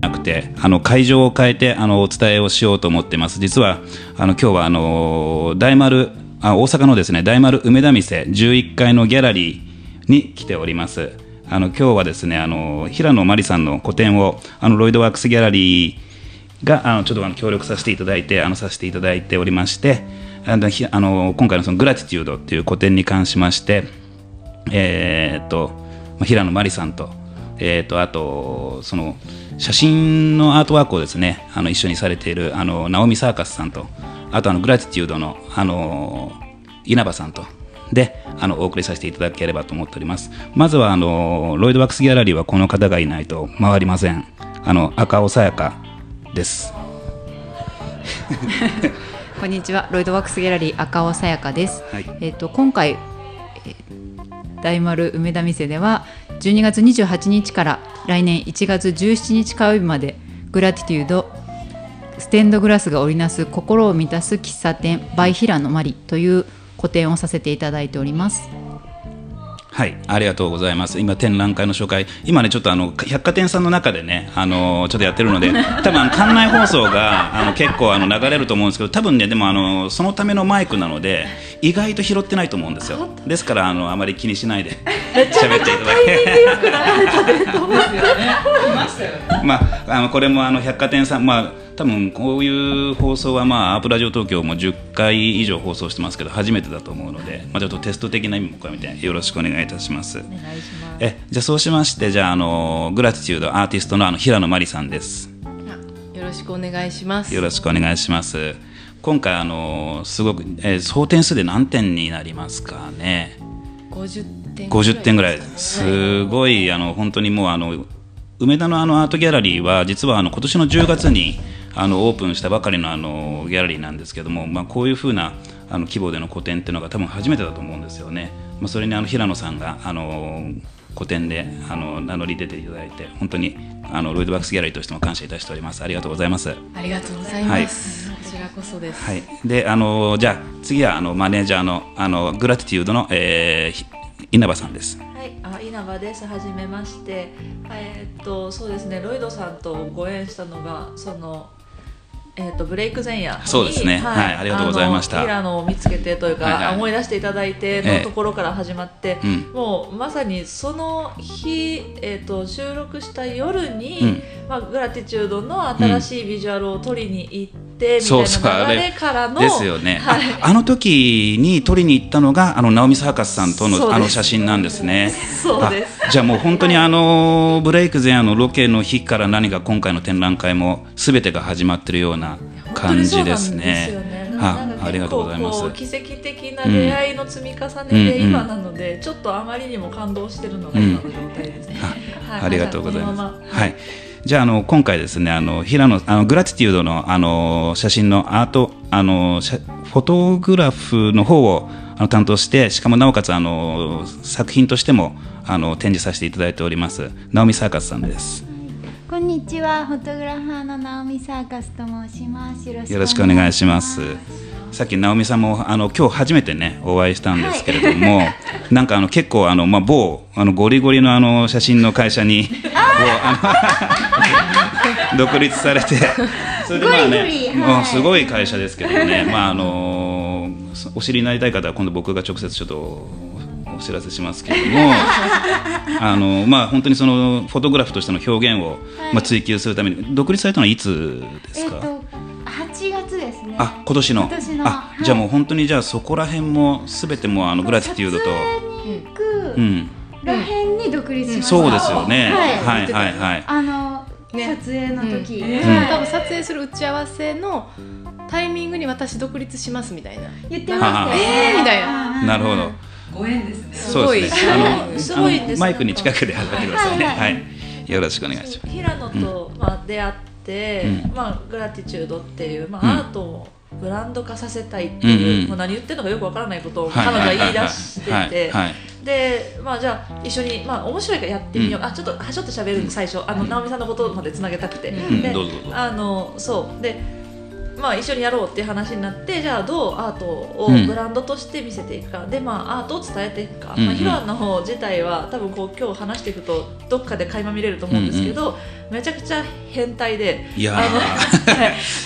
なくてあの会場を変えてあのお伝えをしようと思ってます。実はあの今日はあの大丸あ大阪のですね大丸梅田店11階のギャラリーに来ております。あの今日はですねあの平野真理さんの個展をあのロイドワークスギャラリーがあのちょっとあの協力させていただいてあのさせていただいておりましてあのあの今回のそのグラティテュードっていう個展に関しましてえーっと平野真理さんと,、えーっとあとその写真のアートワークをですねあの一緒にされているあのナオミ・サーカスさんとあとあのグラティテュードのあの稲葉さんとであのお送りさせていただければと思っております。まずはあのロイドワックスギャラリーはこの方がいないと回りません。あの赤尾さやか。です こんにちは、ロイドワックスギャラリー赤尾さやかです。はいえっ、と今回、えー大丸梅田店では12月28日から来年1月17日火曜日までグラティテュードステンドグラスが織りなす心を満たす喫茶店バイ平野マリという個展をさせていただいております。はい、ありがとうございます。今展覧会の紹介、今ねちょっとあの百貨店さんの中でね、あのちょっとやってるので、多分館内放送があの結構あの流れると思うんですけど、多分ねでもあのそのためのマイクなので意外と拾ってないと思うんですよ。ですからあのあまり気にしないで 喋っていただけ。まああのこれもあの百貨店さんまあ多分こういう放送はまあアープラジオ東京も10回以上放送してますけど初めてだと思うので、まあちょっとテスト的な意味も込めてよろしくお願いいたします。お願いします。えじゃあそうしましてじゃああのグラティチュードアーティストのあの平野真理さんです。よろしくお願いします。よろしくお願いします。今回あのすごく、えー総点数で何点になりますかね？50点50点ぐらいす。ごいあの本当にもうあの梅田のあのアートギャラリーは実はあの今年の10月にあのオープンしたばかりのあのギャラリーなんですけども、まあ、こういうふうなあの規模での個展っていうのが多分初めてだと思うんですよね、まあ、それにあの平野さんがあの個展であの名乗り出ていただいて本当にあのロイドバックスギャラリーとしても感謝いたしておりますありがとうございますありがとうございます。こちらこそです。はい、であのじゃあ次はあのマネージャーのあのグラティテュードの、えーひ稲葉さんですはい、あ稲葉です。はじめまして。えーっとそうですね、ロイドさんとご縁したのがその。えー、とブレイク前夜にそうですね。はい。ありがとうございました。あの平野を見つけてというか、はいはい。思い出していただいてええ。のところから始まって、うん。もうまさにその日、えー、と収録した夜に、うん。まあ、グラティチュードの新しいビジュアルを撮りに行って、そうみたいな流れ。れからのですよね、はい。ああの時に撮りに行ったのがあのナオミ・サーカスさんとのあの写真なんですね。そうです。あじゃあもう本当にあのブレイク前夜のロケの日から何か今回の展覧会も全てが始まってるような感じですね。あありがとうございます。奇跡的な出会いの積み重ねでうん。今なので、ちょっとあまりにも感動してるのが今の状態ですね。ありがとうございます。はい。じゃああの今回ですねあの平野あのグラティテュードのあの写真のアートあの写フォトグラフの方をあの担当してしかもなおかつあの作品としてもあの展示させていただいておりますナオミサーカスさんです。こんにちは、フォトグラファーのナオミサーカスと申します。よろしくお願いします。さっき直美さんもあの今日初めてねお会いしたんですけれども、なんかあの結構あのまあ某あのゴリゴリのあの写真の会社にあの独立されて、それでまあねもうすごい会社ですけどね、まああのお知りになりたい方は今度僕が直接ちょっとお知らせしますけれども、あのまあ本当にそのフォトグラフとしての表現を、まあ追求するために独立されたのはいつですか？えっと、8月ですね。あ今年の。今年のあ、はい。じゃあもう本当にじゃあそこら辺もすべてもうあのグラティテュードと、うん、に独立しました。そうですよね、ははいいはいはい。あの、ね。撮影の時、うん。はい。多分撮影する打ち合わせのタイミングに私独立しますみたいな。言ってましたよね。えーみたいな。なるほど。ご縁ですね。そうですごい。あのすごいんですマイクに近くで話してください。ねはい。ははい。よろしくお願いします。平野と、まあ、出会って、うん。まあ、グラティチュードっていう、まあうん。アートをブランド化させたいっていう、うんうん。もう何言ってるのかよくわからないことをはい彼女は言い出してて、で、まあ、じゃあ一緒に、まあ、面白いからやってみよう、うん。あちょっとはちょっと喋る最初。あの直美さんのことまでつなげたくて、ん。でどうぞどうぞ。あのそう。でまあ、一緒にやろうっていう話になってじゃあどうアートをうん。ブランドとして見せていくか、で、まあ、アートを伝えていくか、うんうん。まあ、ヒロアンの方自体は多分こう今日話していくとどっかで垣間見れると思うんですけど、めちゃくちゃ変態で。いやー。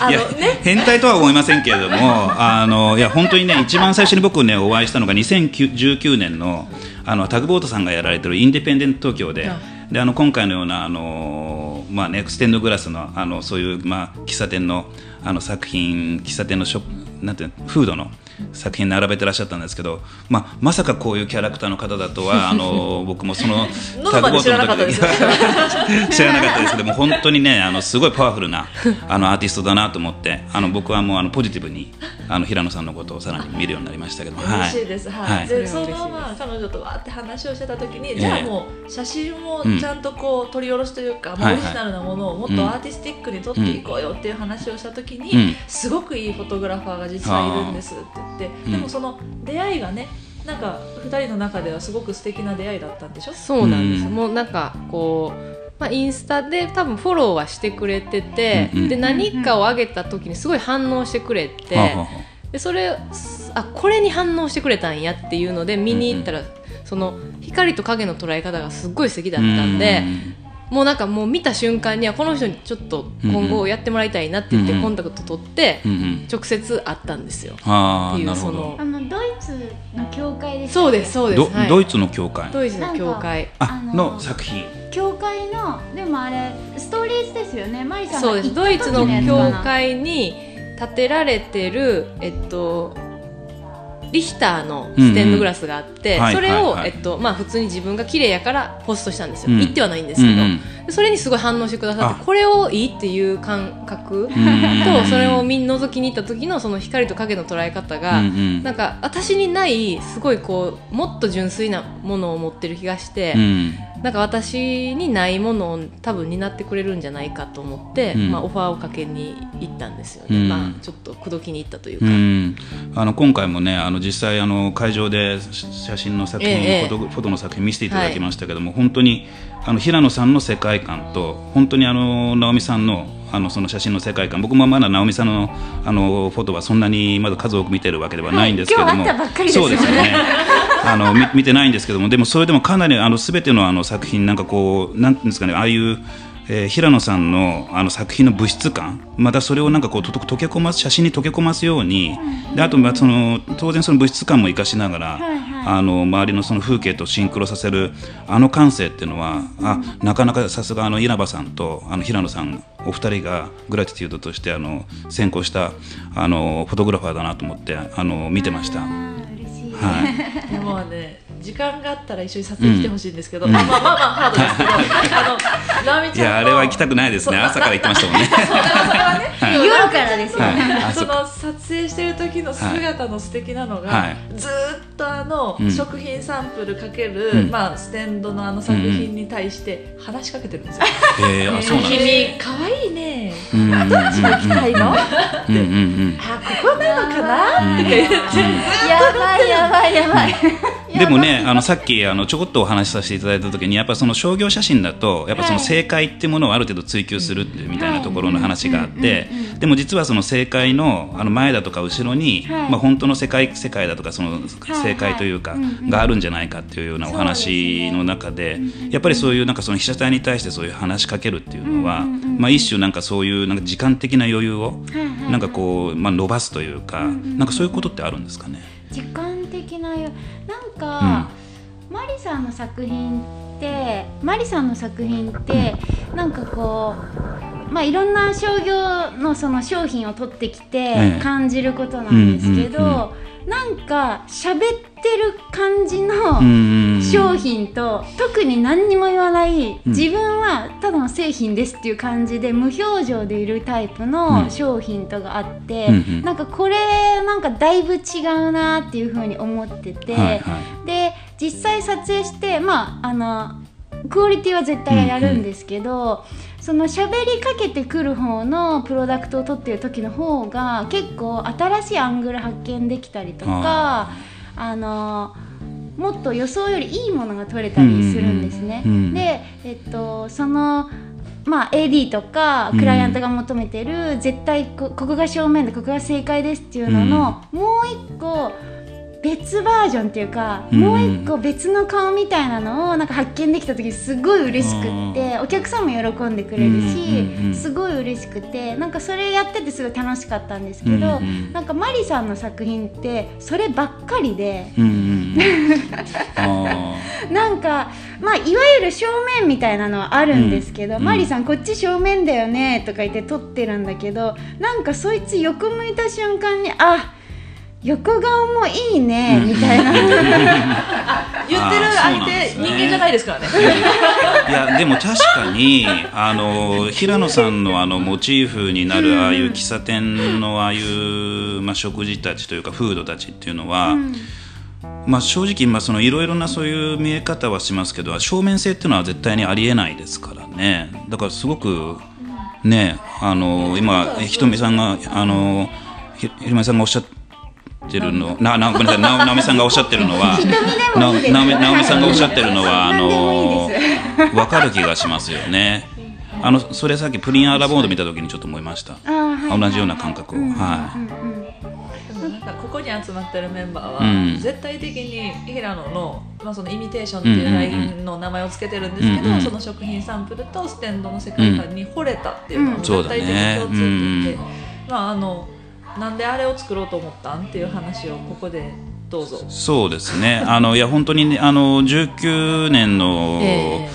あの ね。変態とは思いませんけれども あのいや本当にね一番最初に僕ねお会いしたのが2019年のあのタグボートさんがやられてるインディペンデント東京で。であの今回のようなあの、まあね、ステンドグラスのあのそういう、まあ、喫茶店のあの作品喫茶店のショップなんていうのフードの作品並べてらっしゃったんですけど、まあ、まさかこういうキャラクターの方だとは あの僕もその 喉まで知らなかったですよ 知らなかったです。けども本当にねあのすごいパワフルなあのアーティストだなと思ってあの僕はもうあのポジティブにあの平野さんのことをさらに見るようになりましたけども、嬉しいです、はい。はい。でそのまま彼女とわーって話をしてた時に、ええ。じゃあもう写真をちゃんとこう取り下ろしというか、もうはいオリジナルなものをもっとアーティスティックに撮っていこうよっていう話をした時に、うん。すごくいいフォトグラファーが実はいるんですって言って、うん。でもその出会いがねなんか2人の中ではすごく素敵な出会いだったんでしょ？そうなんです、うん。もうなんかこう、まあ、インスタで多分フォローはしてくれてて、うんうん。で何かを上げた時にすごい反応してくれて、はあはあはでそれあこれに反応してくれたんやっていうので見に行ったら、その光と影の捉え方がすっごい素敵だあったんで、うんもうなんかもう見た瞬間にはこの人にちょっと今後やってもらいたいなって言ってコンタクト取って直接会ったんですよ。ああっていうなるほど。あのドイツの教会ですそうですそうです。はい。ドドイツの教会。ドイツの教会。ああのの作品。教会のでもあれストーリーズですよね。マリさんがそうです。行ったドイツの時やつかな。教会に建てられてる、えっと、リヒターのステンドグラスがあって、うんうん。それを、えっとまあ、普通に自分が綺麗やからポストしたんですよ、うん。言ってはないんですけど、うんうん。でそれにすごい反応してくださってあ。これをいいっていう感覚うんとそれを見覗きに行った時のその光と影の捉え方が、うんうん。なんか私にないすごいこうもっと純粋なものを持ってる気がして、うんなんか私にないものを多分担ってくれるんじゃないかと思って、うん。まあ、オファーをかけに行ったんですよね、うん。まあ、ちょっと口説きに行ったといううか、ん、あの今回もねあの実際あの会場で写写真の作品、ええ。フォトフォトの作品見せていただきましたけども、本当にあの平野さんの世界観と本当にあの直美さんのあのその写真の世界観。僕もまだ直美さんのあのフォトはそんなにまだ数多く見てるわけではないんですけども、はいそうですよね。あの見見てないんですけども。でもそれでもかなりあの全てのあの作品なんかこうなんですかね。ああいうえー平野さんのあの作品の物質感またそれをなんかこうとと溶け込ます写真に溶け込ますようにであとまあその当然その物質感も生かしながら、あの周りのその風景とシンクロさせるあの感性っていうのはあなかなかさすがあの稲葉さんとあの平野さんお二人がグラティテュードとしてあの先行したあのフォトグラファーだなと思ってあの見てました。はあー嬉しい、い。でもね時間があったら一緒に撮影来てほしいんですけど、うん。まあまあまあまあハードですけどあのちゃんの。やあれは行きたくないですね。朝から行ってましたもんね。夜からですよね、はい。あその撮影してる時の姿の素敵なのが、はい。ずーっとあの、うん食品サンプルかける、うん。まあ、ステンドのあの作品に対して話しかけてるんですよ。えー、あそうなん君可愛いね。うんうんうんうん。どっちが着たいの？うんうん。うん。あここなのかな？うんって言ってやばいやばいやばいでもねあのさっきあのちょこっとお話しさせていただいた時にやっぱその商業写真だとやっぱその正解っていうものをある程度追求するみたいなところの話があってでも実はその正解のあの前だとか後ろに、はい。まあ、本当の世界世界だとかその正解というか、があるんじゃないかっていうようなお話の中でやっぱりそういうなんかその被写体に対してそういう話しかけるっていうのは、まあ、一種なんかそういうなんか時間的な余裕をなんかこう、まあ、伸ばすというか、なんかそういうことってあるんですかね？時間的なんか、マリさんの作品ってマリさんの作品ってなんかこうまあいろんな商業のその商品を取ってきええ。て感じることなんですけど、うんうんうんなんか喋ってる感じの、うん商品と特に何にも言わない、うん。自分はただの製品ですっていう感じで無表情でいるタイプうん。の商品とかあって、うんうん。なんかこれなんかだいぶ違うなっていうふうに思ってて、はいはい。で実際撮影してまああのクオリティは絶対やるんですけど、その喋りかけてくる方のプロダクトを撮ってる時の方が結構新しいアングル発見できたりとかあのもっと予想よりいいものが撮れたりするんですね。うんうん。うんで、えっと、そのまあ、AD とかクライアントが求めてる、絶対こここが正面でここが正解ですっていうのの、もう一個別バージョンっていうか、うん。もう一個別の顔みたいなのをなんか発見できた時すごい嬉しくって、お客さんも喜んでくれるし、すごい嬉しくてなんかそれやっててすごい楽しかったんですけど、うんうんなんかマリさんの作品ってそればっかりで。うん なんかまあいわゆる正面みたいなのはあるんですけど、うんマリさんこっち正面だよねとか言って撮ってるんだけどなんかそいつ横向いた瞬間にあ横顔もいいねみたいな、言ってる相手人間じゃないですからね。ーいやでも確かにあの平野さんのあのモチーフになるああいう喫茶店のああいう、まあ、食事たちというかフードたちっていうのは、まあ、正直まあそのいろいろなそういう見え方はしますけど正面性っていうのは絶対にありえないですからね。だからすごくねあの今ひとみさんがあのひひろみさんがおっしゃってるの？ななごめんなさい。な直美さんがおっしゃってるのはなもいいです。直美直美さんがおっしゃってるのはあのいいで分かる気がしますよね。あのそれさっきプリンアラボード見た時にちょっと思いました。同じような感覚を、はい。ここに集まってるメンバーは、うん。絶対的に平野の,、まあそのイミテーションっていうラインの名前をつけてるんですけど、その食品サンプルとステンドの世界観に惚れたっていうのはうん。絶対的に共通点で、そうだねまああのなんであれを作ろうと思ったんっていう話をここでどうぞ。そうですね。あのいや本当にねあの19年の、え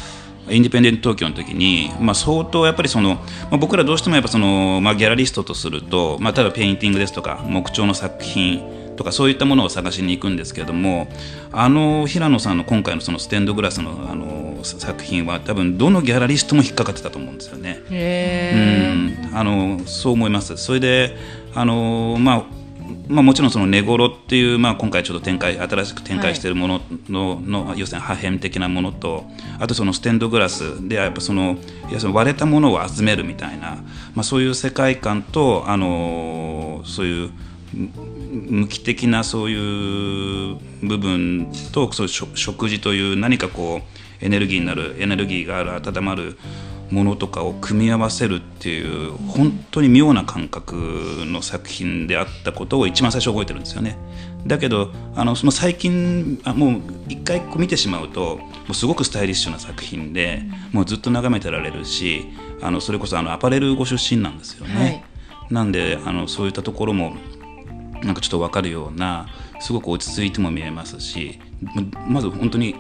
インディペンデント東京の時に、まあ、相当やっぱりその、まあ、僕らどうしてもやっぱその、まあ、ギャラリストとすると、まあ、例えばペインティングですとか木彫の作品とかそういったものを探しに行くんですけれどもあの平野さんの今回のそのステンドグラスのあの作品は多分どのギャラリストも引っかかってたと思うんですよね。へうんあのそう思います。それであの、まあまあ、もちろんその寝頃っていう、まあ、今回ちょっと展開新しく展開しているものの,、の要するに破片的なものとあとそのステンドグラスでやっぱその要するに割れたものを集めるみたいな、まあ、そういう世界観とあのそういう無機的なそういう部分とそういう食食事という何かこうエネルギーになるエネルギーがある温まるものとかを組み合わせるっていう本当に妙な感覚の作品であったことを一番最初覚えてるんですよね。だけどあのその最近あもう一回こう見てしまうともうすごくスタイリッシュな作品で、もうずっと眺めてられるしあのそれこそあのアパレルご出身なんですよね。はいなんであのそういったところもなんかちょっと分かるようなすごく落ち着いても見えますしままず本当に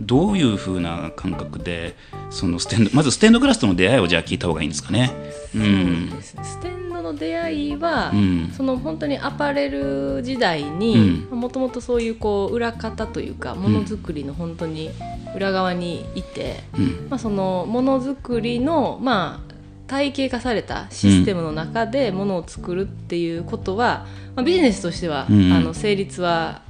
どういう風な感覚でそのステンドまずステンドグラスとの出会いをじゃあ聞いた方がいいんですかね。うんステンドの出会いは、うん。その本当にアパレル時代にうもともとそういうこう裏方というかものづくりの本当に裏側にいて、うん。まあ、そのものづくりのまあ体系化されたシステムの中でものを作るっていうことは、まあ、ビジネスとしては、うん。あの成立は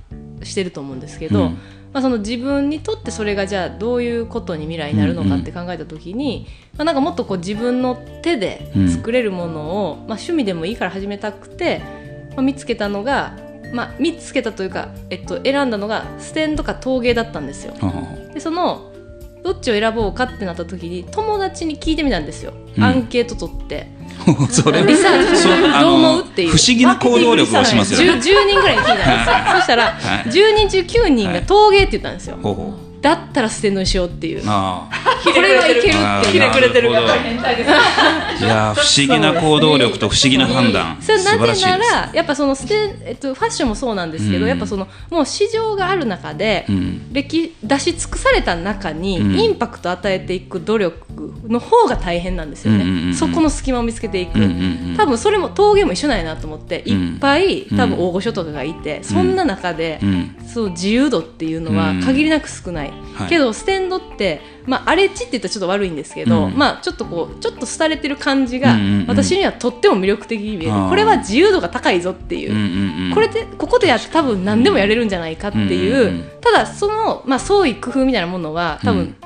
してると思うんですけど、うんまあ、その自分にとってそれがじゃあどういうことに未来になるのかって考えた時に、まあ、なんかもっとこう自分の手で作れるものを、まあ、趣味でもいいから始めたくて、まあ、見つけたのが、まあ、見つけたというか、えっと、選んだのがステンドか陶芸だったんですよ。でそのどっちを選ぼうかってなった時に友達に聞いてみたんですよ、うん。アンケート取って。それリサーチ。どうの思うっていう。不思議な行動力をしますよ 10, ね。人ぐらいに聞いたんですよ。そしたらはい。10人中9人が陶芸って言ったんですよ、ほうほう。だったらステンドにしようっていう。あ これはいけるってひねくれてるなるほど。変態です。いやー 不思議な行動力と不思議な判断。それなぜならやっぱそのステン、えっと、ファッションもそうなんですけど、うん。やっぱそのもう市場がある中で、うん。歴出し尽くされた中に、うん。インパクトを与えていく努力の方が大変なんですよね、うんうんうんうん。そこの隙間を見つけていく、うんうんうん多分それも陶芸も一緒なんやなと思って、うんいっぱい多分うん。大御所とかがいて、そんな中で、うん。そう自由度っていうのはうん。限りなく少ない、はい。けどステンドって、まあ、荒れ地って言ったらちょっと悪いんですけど、うん。まあ、ちょっとこうちょっと廃れてる感じが、うんうんうん。私にはとっても魅力的に見える。あーこれは自由度が高いぞっていう、これでここでやって多分何でもやれるんじゃないかっていう,、うんうんうん。ただその、まあ、創意工夫みたいなものは多分、うん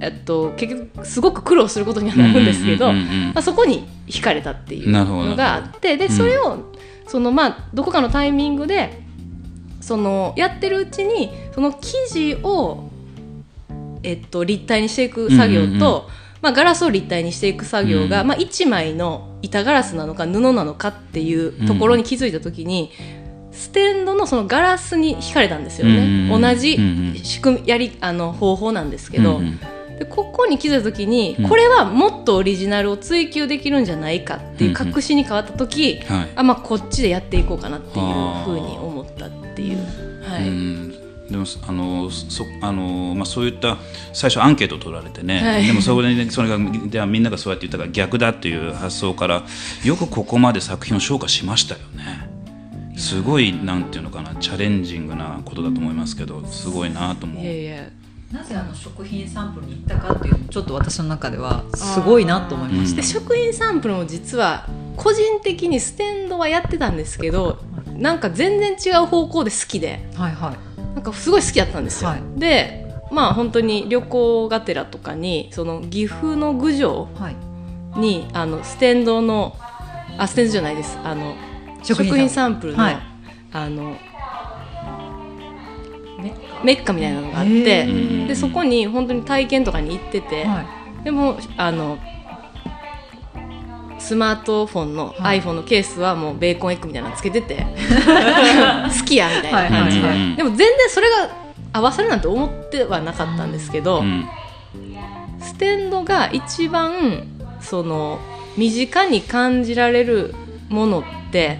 えっと、結局すごく苦労することにはなるんですけど、うんうんうんうんまあ、そこに惹かれたっていうなるほどのがあってでそれを、そのまあどこかのタイミングでそのやってるうちにその生地を、えっと、立体にしていく作業と、うんうんうん。まあ、ガラスを立体にしていく作業が、うん。まあ、1枚の板ガラスなのか布なのかっていうところに気づいた時に、ステンドのそのガラスに惹かれたんですよね、うん同じうん仕組みやりあの方法なんですけど、うんうん。でここに気づいた時に、うん。これはもっとオリジナルを追求できるんじゃないかっていううん。確信に変わった時、はい。あまあ、こっちでやっていこうかなっていうふうに思ったっていう。はい。うんでもあのそあの、まあ、そういった最初アンケートを取られてね、はい。でもそれでそれがではみんながそうやって言ったから逆だっていう発想からよくここまで作品を消化しましたよね。すごいなんていうのかなチャレンジングなことだと思いますけどすごいなと思う。いやいや。なぜあの食品サンプルに行ったかっていうちょっと私の中ではすごいなと思いましうんで食品サンプルも実は個人的にステンドはやってたんですけどなんか全然違う方向で好きで。た。はいはい。なんかすごい好きだったんですよ。はいでまあ本当に旅行がてらとかにその岐阜の郡上はい。にあのステンドのあステンドじゃないですあの食品サンプルの,、はいあのねメッカみたいなのがあっへてーでそこに本当に体験とかに行ってて、はい。でもあのスマートフォンのはい。iPhone のケースはもうベーコンエッグみたいなのつけてて。好きやみたいな。感じで、はいはい。はいでも全然それが合わさるなんて思ってはなかったんですけど、うん。ステンドが一番その身近に感じられるものって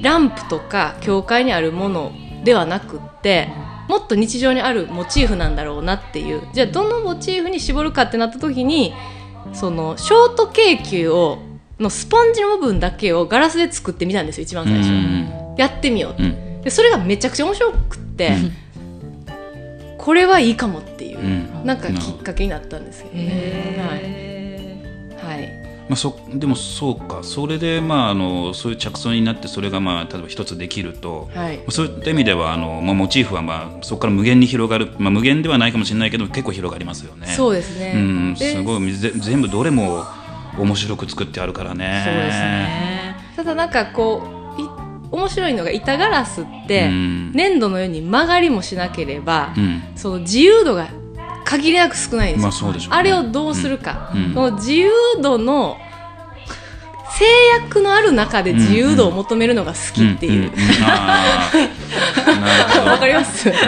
ランプとか教会にあるものではなくってもっと日常にあるモチーフなんだろうなっていう。じゃあどのモチーフに絞るかってなった時にそのショートケーキをのスポンジの部分だけをガラスで作ってみたんですよ一番最初、うん。やってみようってうん。でそれがめちゃくちゃ面白くって、これはいいかもっていう、うん。なんかきっかけになったんですけどね。へはい、はい。まあ、そでもそうか。それで、まあ、あのそういう着想になってそれが、まあ、例えば一つできると、はい。そういった意味ではあの、まあ、モチーフは、まあ、そこから無限に広がる、まあ、無限ではないかもしれないけど結構広がりますよね。そうですね。うん、ですごい。ぜ全部どれも面白く作ってあるからね。そうですね。ただなんかこうい面白いのが板ガラスってうん粘土のように曲がりもしなければ、うんその自由度が限りなく少ないんですよ。まあねあれをどうするか、うんその自由度の制約のある中で自由度を求めるのが好きっていう。わかります？だか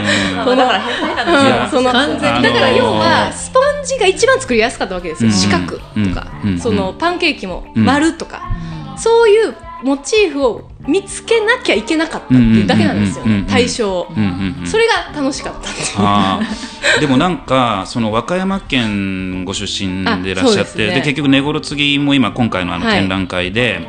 ら変態なんですよいや。その完全に。だから要はスポンジが一番作りやすかったわけですよ、うん。四角とか、うん。そのパンケーキもうん。丸とか、そういうモチーフを見つけなきゃいけなかったっていうだけなんですよね対象それが楽しかったってでもなんかその和歌山県ご出身でいらっしゃってね。で結局根ろ継も今今回のあのはい展覧会で、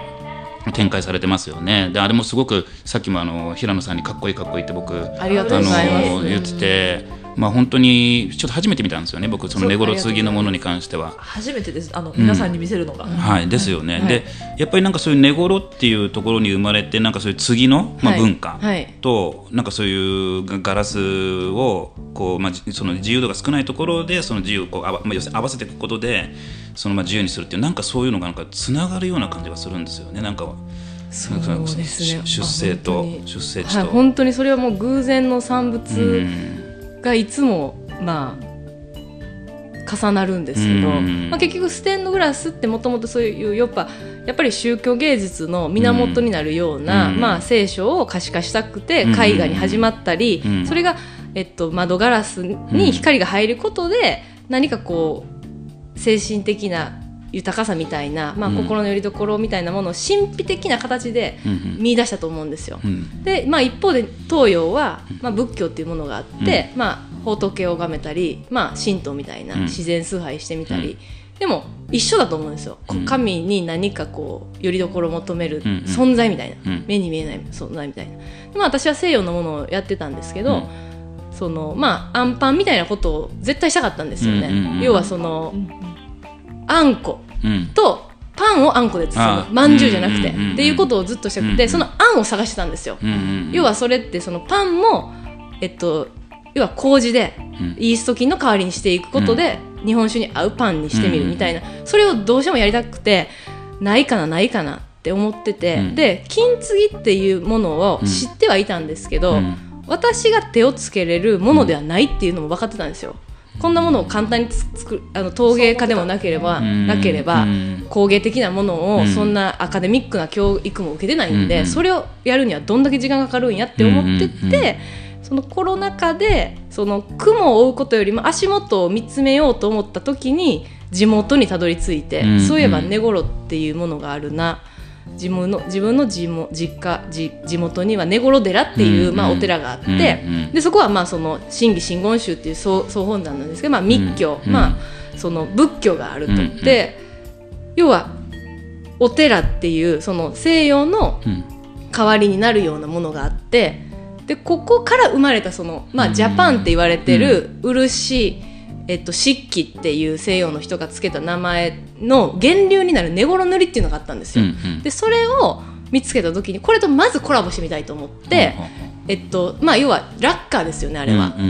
展開されてますよね。であれもすごくさっきもあの平野さんにかっこいいかっこいいって僕あの言ってて、まあ、本当にちょっと初めて見たんですよね僕その根ろ継のものに関しては。初めてです。あの皆さんに見せるのが、はい、ですよね、はい。でやっぱりなんかそういう根ろっていうところに生まれてなんかそういう次の、まあ、はい。文化はい。と、なんかそういうガガラスをこう、まあ、じその自由度が少ないところでその自由をこうあわ、まあ、要するに合わせていくことでそのまあ自由にするっていうなんかそういうのがなんかつながるような感じがするんですよね。なんかそうですね。出生と出生地と。はい本当にそれはもう偶然の産う物んがいつもまあ重なるんですけど、うん。まあ、結局ステンドグラスってもともとそういうやっぱやっぱり宗教芸術の源になるような、うん。まあ、聖書を可視化したくてうん絵画に始まったり、うん。それが、えっと、窓ガラスに光が入ることで何かこう精神的な豊かさみたいな、まあ、うん。心の拠り所みたいなものを神秘的な形でうんうん。見出したと思うんですよ。うん。で、まあ、一方で東洋は、まあ、仏教っていうものがあって、まあ、仏を拝めたり、まあ、神道みたいなうん。自然崇拝してみたり、でも一緒だと思うんですよ、こうん。神に何かこうよりどころを求めるうん。うん。存在みたいな、うん。目に見えない存在みたいな。で、まあ、私は西洋のものをやってたんですけど、そのまあアンパンみたいなことを絶対したかったんですよね、うんうんうん要はそのあんこうん。とパンをあんこで包あむまんじゅうじゃなくて、うんうんうんっていうことをずっとしたくて、うんうん。そのあんを探してたんですよ、うんうん要はそれってそのパンも、えっと、要は麹でうん。イースト菌の代わりにしていくことで、日本酒に合うパンにしてみるみたいな、それをどうしてもやりたくてないかなないかなって思ってて、うん。で金継ぎっていうものを知ってはいたんですけど、うん。私が手をつけれるものではないっていうのも分かってたんですよ。こんなものを簡単につ作るあの陶芸家でもなければうん。なければうん。工芸的なものうんをそんなアカデミックな教育も受けてないんで、うん。それをやるにはどんだけ時間がかかるんやって思ってて、そのコロナ禍でその雲を追うことよりも足元を見つめようと思った時に地元にたどり着いて、そういえば根頃っていうものがあるな自分の自分の地も実家地地元には根頃寺っていう、うんまあ、お寺があって、うんうん。でそこはまあその真偽真言宗っていう総総本山なんですけど、まあ、密教、うんまあ、その仏教があると、うんうん。で要はお寺っていうその西洋のうん。代わりになるようなものがあってでここから生まれたその、まあ、うん。ジャパンって言われてる漆、えっと、漆器っていう西洋の人がつけた名前の源流になる根頃塗りっていうのがあったんですよ。うんうん。でそれを見つけた時にこれとまずコラボしてみたいと思って、えっとまあ、要はラッカーですよねあれは。うんうん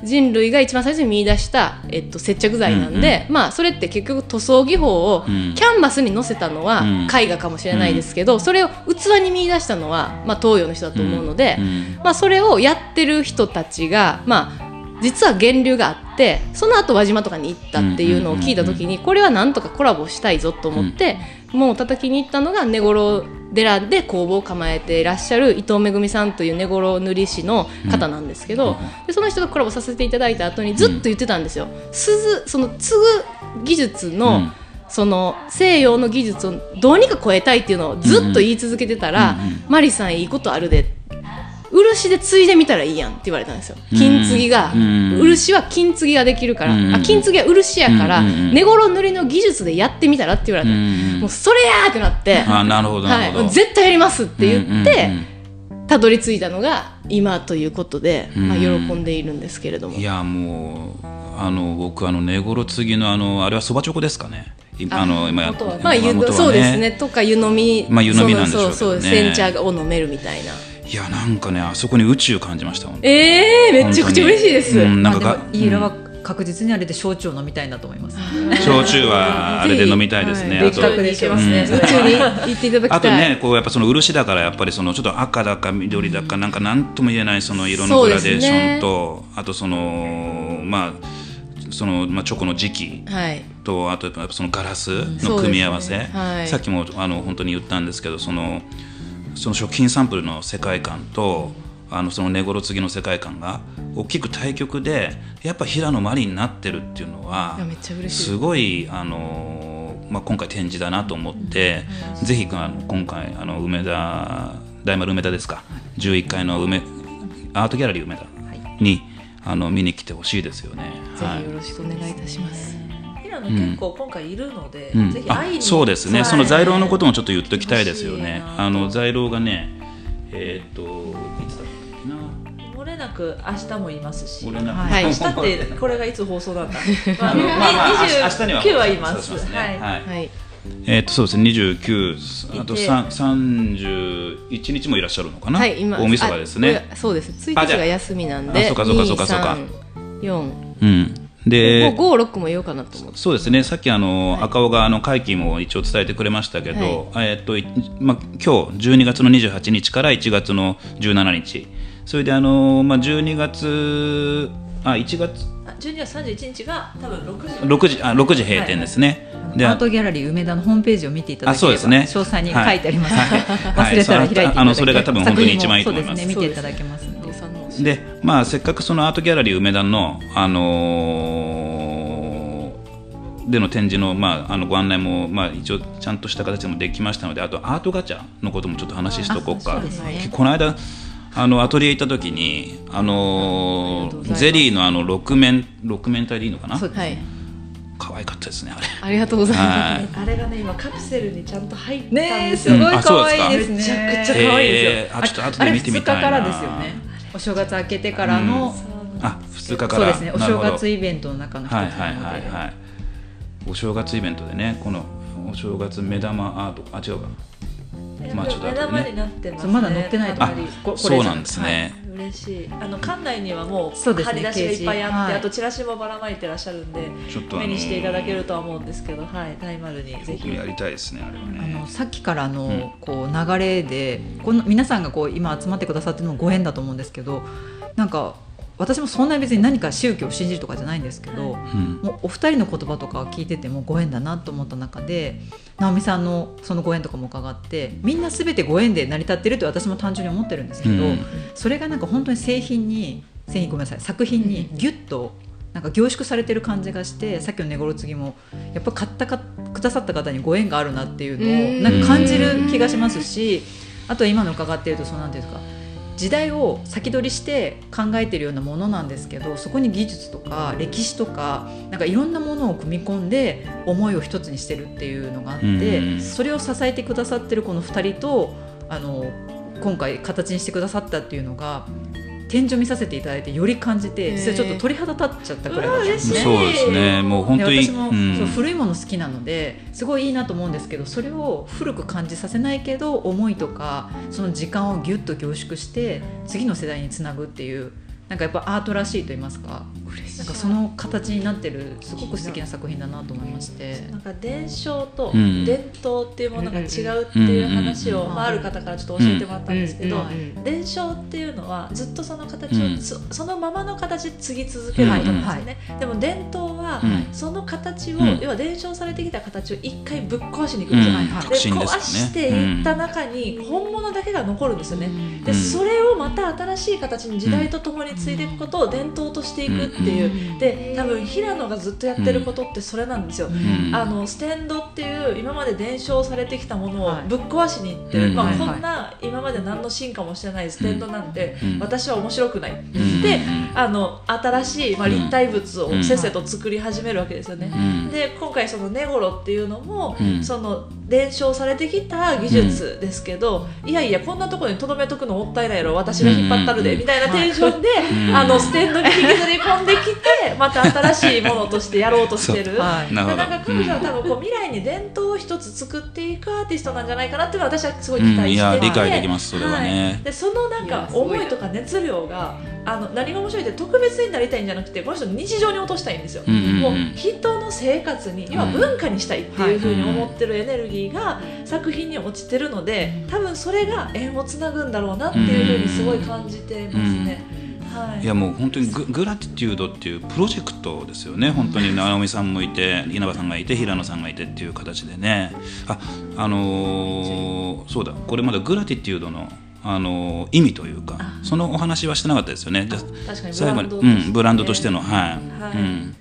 うん。人類が一番最初に見出した、えっと、接着剤なんで、まあそれって結局塗装技法をうん。キャンバスに載せたのはうん。絵画かもしれないですけど、それを器に見出したのは、まあ、東洋の人だと思うので、うん。まあ、それをやってる人たちが、まあ、実は源流があってその後輪島とかに行ったっていうのを聞いた時にこれはなんとかコラボしたいぞと思って、もう叩きに行ったのが根頃寺で工房を構えていらっしゃる伊藤めぐみさんという根頃塗り師の方なんですけど、でその人とコラボさせていただいた後にずっと言ってたんですよ。鈴その継ぐ技術の、うん。その西洋の技術をどうにか超えたいっていうのをずっと言い続けてたら、うんうんマリさんいいことあるで漆で継いでみたらいいやんって言われたんですよ。金継ぎが、うん漆は金継ぎができるから、うん。あ金継ぎは漆やから、うんうん根頃塗りの技術でやってみたらって言われた、うんもうそれやーってなって、あなるほどなはい、もう絶対やりますって言って、たどり着いたのが今ということで、まあ、うん喜んでいるんですけれども、いやもうあの僕あの根頃次のあのあれはそばチョコですかね。今あの今や元は。ね。まあ、湯元はそうですね。とか湯飲み、まあ湯飲みなんでしょうけどね。そうそうそう。煎茶を飲めるみたいないやなんかねあそこに宇宙感じました本当に。えー、めちゃくちゃ嬉しいです、うんなんかイーラは確実にあれで焼酎を飲みたいんだと思います。焼酎はあれで飲みたいですね、はい。あと。ね。宇宙に行っていただきたい。あとねこうやっぱその漆だからやっぱりそのちょっと赤だか緑だかなんか何とも言えないその色のグラデーションと、あとそのまあそのまあチョコの時期はい。とあとやっぱそのガラスの組み合わせ、はい。さっきもあの本当に言ったんですけどそのその食品サンプルの世界観とあのその根頃次の世界観が大きく対極でやっぱ平野真理になってるっていうのはすごいあの、まあ、今回展示だなと思って、ぜひあの今回あの梅田大丸梅田ですか11階の梅アートギャラリー梅田に、あの見に来てほしいですよね。はい。ぜひよろしくお願いいたします、平野結構今回いるので、うん。あぜひ会いにそうですね、はい。その在廊のこともちょっと言っときたいですよね。あの在廊がね、えっ、と、いつだっけな？漏れなく明日もいますし。はい。明日ってこれがいつ放送だ、まあ、あのまあまあ明日には29はいます。はい。はい。はい。えっ、とそうですね。29あといて。さん31日もいらっしゃるのかな、はい今大晦日ですね。あそうです。1あじゃあ日が休みなんで。あそうかそうかそうかそうか。4うんで56も言おうかなと思って。そうですね。さっきあの、赤尾があの会期も一応伝えてくれましたけど、えっといまあ、今日12月の28日から1月の17日。それであの、まあ、12月あ1月？あ12月31日が多分6時。6時あ6時閉店ですね、でアートギャラリー梅田のホームページを見ていただければね。詳細に書いてありますはい。忘れたら開いていただいて、あのそれが多分本当に一番いいと思います。作品もそうですね。見ていただけます。のでまあ、せっかくそのアートギャラリー梅田の、あのーでの展示の,、まあ、あのご案内も、まあ、一応ちゃんとした形でもできましたのであとアートガチャのこともちょっと話しとこうか。ね。この間あのアトリエ行った時に、あのーゼリーのあの6面6面体でいいのかな？可愛かったですねあれ。ありがとうございます。はい。あれがね今カプセルにちゃんと入ったんですよ、すごいあそうですか。可愛いですねめちゃくちゃ可愛いですよえーあちょっと後で見てみたいな。あれ2日からですよねお正月明けてからの、あ2日から。そうですね。お正月イベントの中の一つなので、はいはいはいはい。お正月イベントでねこのお正月目玉アートあ違うか。まあちょっと目後でね。玉になってますそうねまだ載ってないとここれそうなんですね、嬉しい。あの館内にはもそうですねう張り出しがいっぱいあって、はい。あとチラシもばらまいてらっしゃるんでちょっとあの目にしていただけるとは思うんですけどはい大丸にぜひ。僕やりたいですねあれはあねのさっきからの、うん。こう流れでこの皆さんがこう今集まってくださってるのもご縁だと思うんですけどなんか私もそんなに別に何か宗教を信じるとかじゃないんですけど、うん。もうお二人の言葉とかを聞いててもご縁だなと思った中で直美さんのそのご縁とかも伺ってみんな全てご縁で成り立ってるって私も単純に思ってるんですけど、うん。それがなんか本当に製品に製品ごめんなさい作品にギュッとなんか凝縮されてる感じがしてさっきの寝頃次もやっぱ買ったかくださった方にご縁があるなっていうのをなんか感じる気がしますしあとは今の伺っているとそうなんていうんですか時代を先取りして考えてるようなものなんですけどそこに技術とか歴史とかなんかいろんなものを組み込んで思いを一つにしてるっていうのがあって、うん。それを支えてくださってるこの2人とあの今回形にしてくださったっていうのが展示を見させていただいてより感じてそれちょっと鳥肌立っちゃったくらいだったんうわですねそうですね。もう本当にで私も、うん。そう古いもの好きなのですごいいいなと思うんですけどそれを古く感じさせないけど思いとかその時間をギュッと凝縮して次の世代につなぐっていうなんかやっぱアートらしいと言いますかなんかその形になってるすごく素敵な作品だなと思いまして。なんか伝承とうん。伝統っていうものが違うっていう話を、うん。まあ、ある方からちょっと教えてもらったんですけど、伝承っていうのはずっとその形を、うん。そそのままの形で継ぎ続けることなんですよね、でも伝統は、うん。その形を、うん。要は伝承されてきた形を一回ぶっ壊しに行くんですよ、うん。はい。で壊していった中に本物だけが残るんですよね、でうん。それをまた新しい形に時代とともに継いでいくことを伝統としていくっていう、で多分平野がずっとやってることってそれなんですよ、うん。あのステンドっていう今まで伝承されてきたものをはい。ぶっ壊しにいってる、うん。まあ、はいこんな今まで何の進化もしてないステンドなんて、うん。私は面白くない、ん。であの新しい、まあ、立体物うんをせっせと作り始めるわけですよね。うん。で今回その根頃っていうのも、うん。その伝承されてきた技術ですけど、いやいやこんなところにとどめとくのもったいないやろ。私が引っ張ったるで、うん。みたいなテンションで、うんあのステンドに引きずり込んできてまた新しいものとしてやろうとしてる。はい。なんか彼女は多分こう未来に伝統を一つ作っていくアーティストなんじゃないかなっていうのは私はすごい期待してて、うんいや理解できますそれはね。い。でそのなんか思いとか熱量があの何が面白いって特別になりたいんじゃなくてこの人日常に落としたいんですよ、うんうんうん。もう人の生活に要は文化にしたいっていうふうに思ってるエネルギーが作品に落ちてるので多分それが縁をつなぐんだろうなっていうふうにすごい感じてますね。はい。いやもう本当にググラティテュードっていうプロジェクトですよね。本当に直美さんもいて稲葉さんがいて平野さんがいてっていう形でね。ああのーそうだ。これまだグラティテュードの、あのー意味というかそのお話はしてなかったですよね。最後にランドうん、ブランドとしての。はい、はい。うん、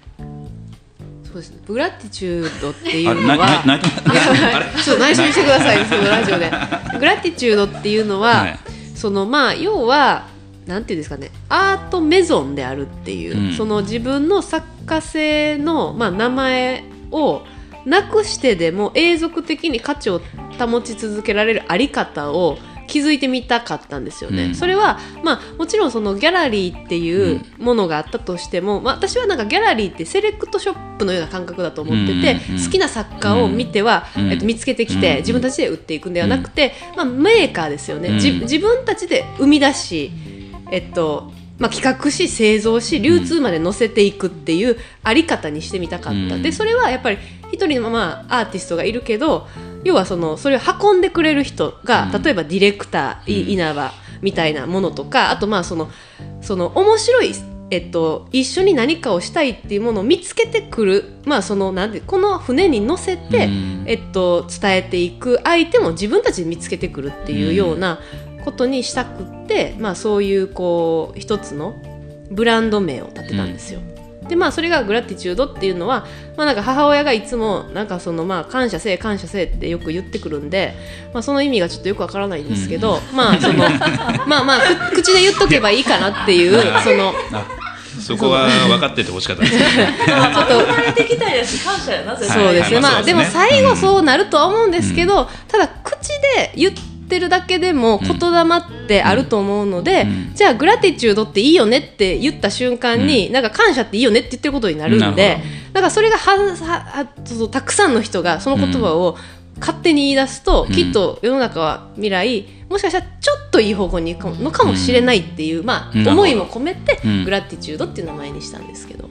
そうですね。グラティチュードっていうのは内緒にしてください。そのラジオで。グラティチュードっていうのは、はい。そのまあ要はなんていうんですかねアートメゾンであるっていう、うん。その自分の作家性の、まあ、名前をなくしてでも永続的に価値を保ち続けられるあり方を気づいてみたかったんですよね、うん。それは、まあ、もちろんそのギャラリーっていうものがあったとしても、まあ、私はなんかギャラリーってセレクトショップのような感覚だと思ってて、うんうん好きな作家を見ては、うん。えっと、見つけてきて、うん。自分たちで売っていくんではなくて、まあ、メーカーですよね、自分たちで生み出し、えっとまあ、企画し製造し流通まで乗せていくっていうあり方にしてみたかった、うん。でそれはやっぱり一人のまあアーティストがいるけど要はそのそれを運んでくれる人が、うん。例えばディレクター、いうん稲葉みたいなものとかあとまあそのその面白いえっと、一緒に何かをしたいっていうものを見つけてくる、まあ、そのなんでこの船に乗せて、うん。えっと、伝えていく相手も自分たちで見つけてくるっていうようなことにしたくって、まあ、そういうこう一つのブランド名を立てたんですよ。でまあそれがグラティチュードっていうのは、まあ、なんか母親がいつもなんかそのまあ感謝せえ感謝せえってよく言ってくるんで、まあ、その意味がちょっとよくわからないんですけど、まあその まあまあく口で言っとけばいいかなっていうそのあそこは分かっててほしかったですね。ちょっと生まれてきたいです。し感謝やなそうですね、はい。まあでも最後そうなるとは思うんですけど、ただ口で言ってるだけでも言霊ってあると思うので、うん。じゃあグラティチュードっていいよねって言った瞬間に、なんか感謝っていいよねって言ってることになるんなでなんかそれがはははたくさんの人がその言葉を勝手に言い出すと、うん。きっと世の中は未来もしかしたらちょっといい方向に行くのかもしれないっていう、まあ、うん。思いも込めて、うん。グラティチュードっていう名前にしたんですけど。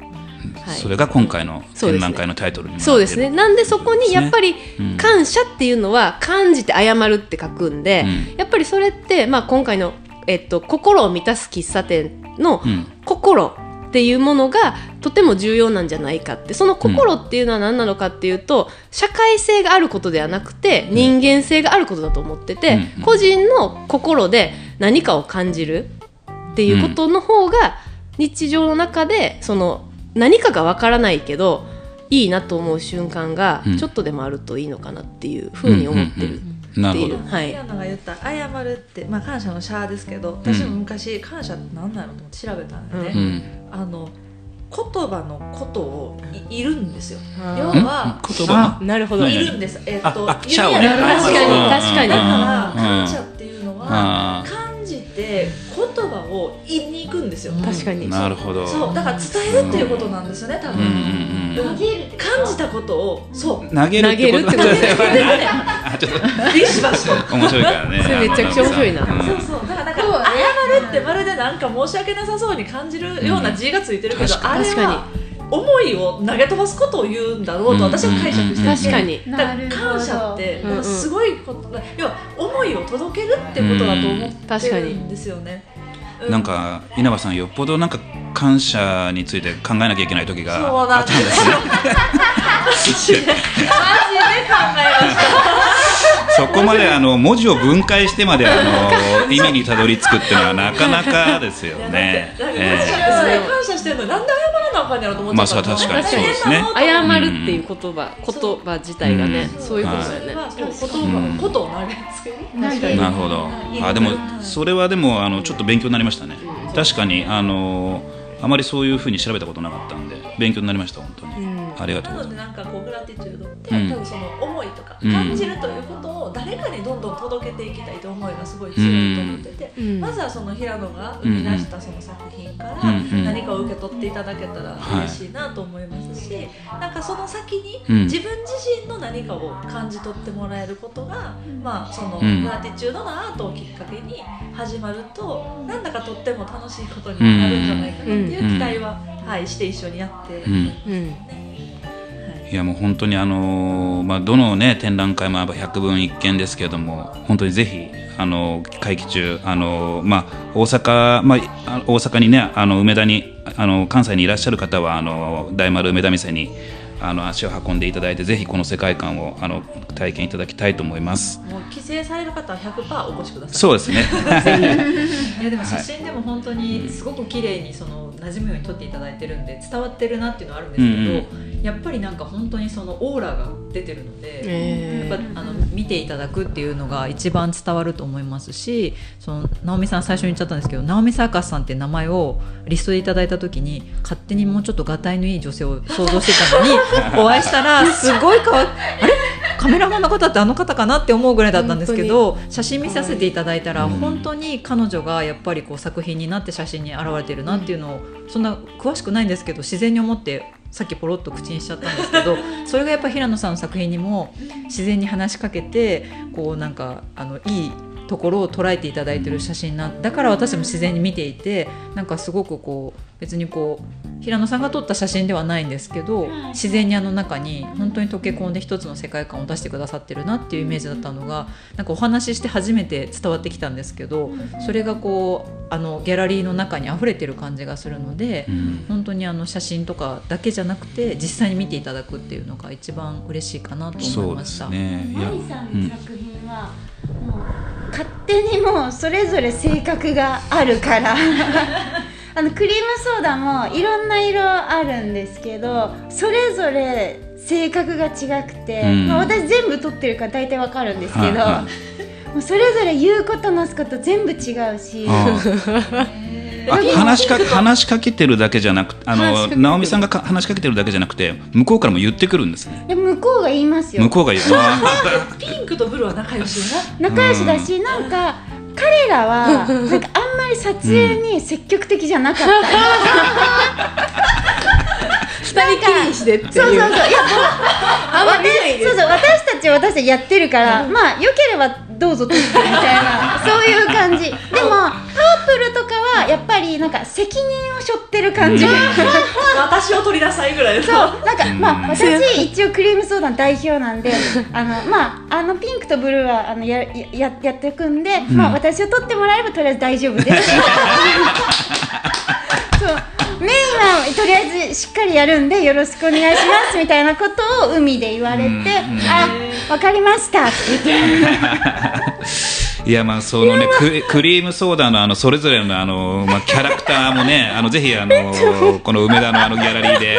はい。それが今回の展覧会のタイトルにもなっているそうですね。なんでそこにやっぱりうん。感謝っていうのは感じて謝るって書くんで、うん。やっぱりそれってまあ今回のえっと、心を満たす喫茶店のうん。心っていうものがとても重要なんじゃないかってその心っていうのは何なのかっていうと、社会性があることではなくて人間性があることだと思ってて、うん。個人の心で何かを感じるっていうことの方が日常の中でその何かがわからないけどいいなと思う瞬間がうん。ちょっとでもあるといいのかなっていうふうに思ってるっていう、なるほど。はい。ヤナが言った「謝る」って、まあ、感謝のシャーですけど私も昔感謝って何なのと思って調べたんでね、うん。あの言葉のことをいいるんですよ。あ要ーは言葉？なるほど。何いるんです。えっーをね。確かにうん確かに。だからうん。感謝っていうのはあ感じて言葉を言いに行くんですよ。確かに。ーなるほど。そうだから伝えるっていうことなんですよね多うんうん分、うん。投げるって感じたことをそう。投げるってこと。投げるってことあちょっビシ面白いからね。それめちゃくちゃ面白いな。うんそうそう。だからなんかね。謝るってまるでなんか申し訳なさそうに感じるような字がついてるけど、確あれ確かは思いを投げ飛ばすことを言うんだろうと私は解釈してて、確かに。だからなるほど。感謝ってうんうん。すごいことだ要は思いを届けるってことだと思ってるんですよね。うなんか稲葉さんよっぽどなんか感謝について考えなきゃいけない時があったんですすねマジで考えました。そこまであの文字を分解してまであの意味にたどり着くっていうのはなかなかですよね。感謝してるのになんで謝らなあかんやろと思っちゃったまあ確かにそうですね。謝るっていう言葉、言葉自体がね、うん。そういうことだよね、はい。ことを投げつける。なるほど。あでもそれはでもあのちょっと勉強になりましたね。確かにあのあまりそういうふうに調べたことなかったんで勉強になりました本当に。うんありがとうなございまのでなんかこうグラティチュードって、うん。多分その思いとかうん。感じるということを誰かにどんどん届けていきたいという思いがすごい強いと思ってて、うん。まずはその平野が生み出したその作品から何かを受け取っていただけたら嬉しいなと思いますし、なんかその先にうん。自分自身の何かを感じ取ってもらえることが、まあそのうん。グラティチュードのアートをきっかけに始まるとなんだかとっても楽しいことになるんじゃないかなっていう期待は、はい、して一緒にやってうん。うんいやもう本当にあのーまあどのね展覧会もやっぱ百聞一見ですけれども本当にぜひあのー会期中あのーまあ大阪まああ大阪にねあの梅田にあの関西にいらっしゃる方はあの大丸梅田店にあの足を運んでいただいてぜひこの世界観をあの体験いただきたいと思います。もう帰省される方は100%お越しください。そうですね。いやでも写真でも本当にすごく綺麗にその馴染むように撮っていただいてるんで伝わってるなっていうのはあるんですけど、やっぱりなんか本当にそのオーラが出てるので、えやっぱあの見ていただくっていうのが一番伝わると思いますしその直美さん最初に言っちゃったんですけど直美サーカスさんって名前をリストでいただいた時に勝手にもうちょっとがたいのいい女性を想像してたのに お会いしたらすごいかわあれ？カメラマンの方ってあの方かなって思うぐらいだったんですけど写真見させていただいたらうん。本当に彼女がやっぱりこう作品になって写真に現れてるなっていうのをそんな詳しくないんですけど自然に思ってさっきポロッと口にしちゃったんですけど それがやっぱ平野さんの作品にも自然に話しかけてこうなんかあのいいところを捉えていただいてる写真なんだから私も自然に見ていてなんかすごくこう別にこう平野さんが撮った写真ではないんですけど自然にあの中に本当に溶け込んで一つの世界観を出してくださってるなっていうイメージだったのがなんかお話しして初めて伝わってきたんですけどそれがこうあのギャラリーの中に溢れてる感じがするのでうん本当にあの写真とかだけじゃなくて実際に見ていただくっていうのが一番嬉しいかなと思いうました。すね。さんの作品は、もう勝手にもうそれぞれ性格があるから あのクリームソーダもいろんな色あるんですけどそれぞれ性格が違くて、うんまあ、私全部撮ってるから大体わかるんですけど、はいはもうそれぞれ言うことなすこと全部違うし。ああ 話しか話しかけてるだけじゃなくあの直美さんがか話しかけてるだけじゃなくて向こうからも言ってくるんですね。で向こうが言いますよ向こうが言う。あ ピンクとブルーは仲良し。仲良しだし、なんか彼らはなんかあんまり撮影に積極的じゃなかった、二 人きりにしてっていう。そうそうそう。いやあんま見そうそう私たちは私たちやってるから、まあ良ければどうぞ撮ってみたいな そういう感じ。でもパープルとかははやっぱりなんか責任を背負ってる感じ。が、私を取りなさいぐらいの。そうなんかまあうん。私一応クリームソーダの代表なんであのまああのピンクとブルーはあのややややっていくんで、まあ私を取ってもらえればとりあえず大丈夫です。そうメインはとりあえずしっかりやるんでよろしくお願いしますみたいなことを海で言われて、うんあわかりました。って言っていやまあそのねククリームソーダのあのそれぞれのあのまあキャラクターもね あのぜひあのこの梅田のあのギャラリーで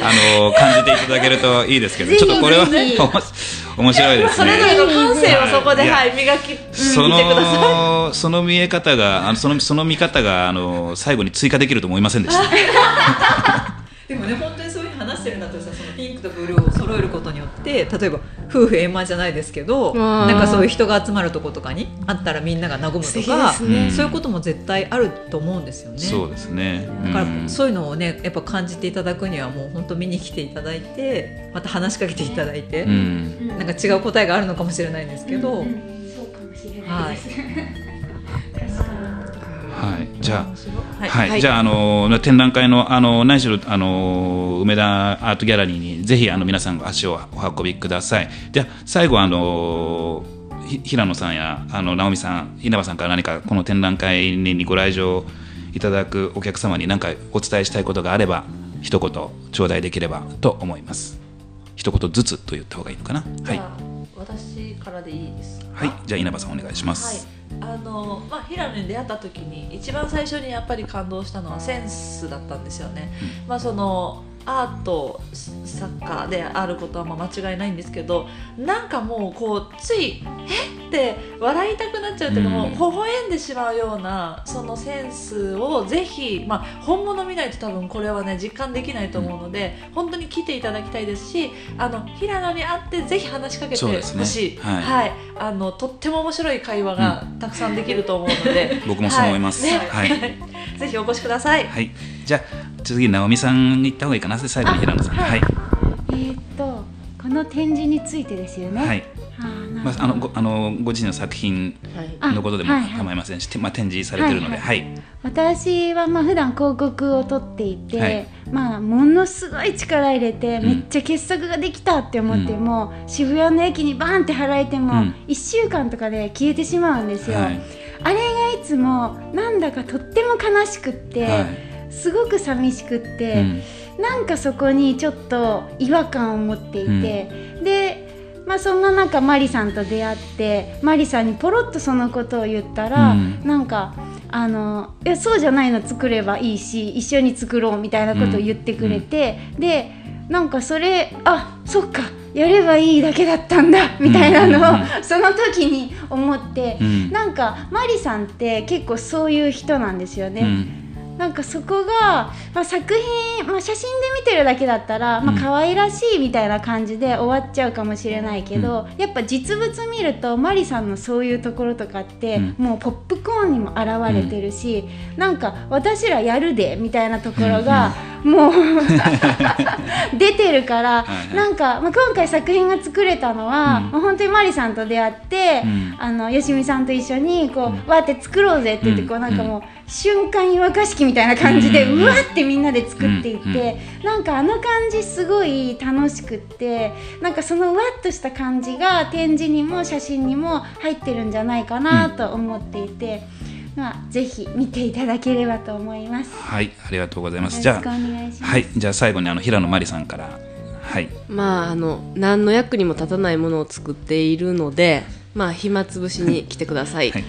あの感じていただけるといいですけどちょっとこれは 面白いですそれぞね。れの感性をそこで、はいはい、磨き、そ見てください。のその見え方があのそのその見方があの最後に追加できると思いませんでした。でもね本当にそういう話してるんだったらさそのピンクとブルーを揃えることによって例えば夫婦円満じゃないですけどんなんかそういう人が集まるとことかにあったらみんなが和むとか、ね。そういうことも絶対あると思うんですよね。そうですね。だからうん。そういうのをねやっぱ感じていただくにはもう本当見に来ていただいてまた話しかけていただいて、うん。なんか違う答えがあるのかもしれないんですけど、そうかもしれないです、はい じゃあ。はいはい、はいじゃあ、あの展覧会のあの何しろあの梅田アートギャラリーにぜひあの皆さん足をお運びください。では最後あのひ平野さんやあの直美さん稲葉さんから何かこの展覧会にご来場いただくお客様に何かお伝えしたいことがあれば一言頂戴できればと思います。一言ずつと言った方がいいのかな？はい私からでいいですか？はい、じゃあ稲葉さんお願いしまはいす。、あのまあ平野に出会った時に一番最初にやっぱり感動したのはセンスだったんですよね。まあそのアート作家であることはまあ間違いないんですけどなんかもうこうつい「え？っ?」て笑いたくなっちゃうというか、もううん微笑んでしまうようなそのセンスをぜひ、まあ、本物見ないと多分これはね実感できないと思うので、本当に来ていただきたいですしあの平野に会ってぜひ話しかけてほそうですねしい、はいあのとっても面白い会話がたくさんできると思うので、僕もそう思います。ねはい。ぜひお越しください。はい。じゃあ次直美さんに行った方がいいかな。最後に平野さん。あはい。えーっとこの展示についてですよね。はい。あーなまあ、るほど。あのごあのご自身の作品はい。のことでも構いませんし、てまあ、展示されてるので、ははい。私はまあ普段広告を撮っていて、はい。まあものすごい力入れて、ん。めっちゃ傑作ができたって思っても、渋谷の駅にバーンって払えても、うん。1週間とかで消えてしまうんですよ、はい。あれがいつもなんだかとっても悲しくって、はいすごく寂しくって、うん。なんかそこにちょっと違和感を持っていて、で、まあ、そんな中マリさんと出会ってマリさんにポロッとそのことを言ったら、うん。なんかあのいやそうじゃないの作ればいいし一緒に作ろうみたいなことを言ってくれて、でなんかそれあそっかやればいいだけだったんだみたいなのを、うんうん。その時に思って、うん。なんかマリさんって結構そういう人なんですよね。うんなんかそこが、まあ、作品、まあ、写真で見てるだけだったら、まうん。あ可愛らしいみたいな感じで終わっちゃうかもしれないけど、やっぱ実物見るとマリさんのそういうところとかって、うん。もうポップコーンにも現れてるし、なんか私らやるでみたいなところが、もう 出てるから、はいはい。なんか、まあ、今回作品が作れたのは、うん。まあ本当にマリさんと出会って、うん。あのよしみさんと一緒にこう、わーって作ろうぜって言って、うん。こうなんかもう、瞬間湯沸かし器みたいな感じで、ううんわーってみんなで作っていって、うんなんかあの感じすごい楽しくってなんかそのわっとした感じが展示にも写真にも入ってるんじゃないかなと思っていて、まあ、ぜひ見ていただければと思います。はい、ありがとうございます。じゃあ。はい、じゃあ最後にあの平野真理さんから、はい、まああの何の役にも立たないものを作っているのでまあ暇つぶしに来てください、はい、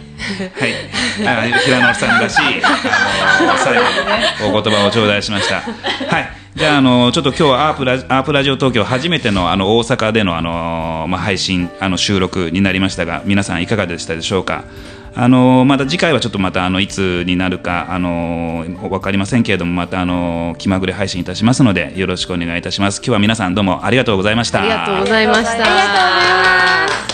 はい、あ平野さんらしい、あの最後にお言葉を頂戴しました。はい。じゃあ、あの、ちょっと今日はアープラアープラジオ東京初めての、あの、大阪での、あの、まあ、配信、あの、収録になりましたが、皆さんいかがでしたでしょうか？あのまた次回はちょっとまたあのいつになるかあの分かりませんけれどもまたあの気まぐれ配信いたしますのでよろしくお願いいたします今日は皆さんどうもありがとうございましたありがとうございましたありがとうございます。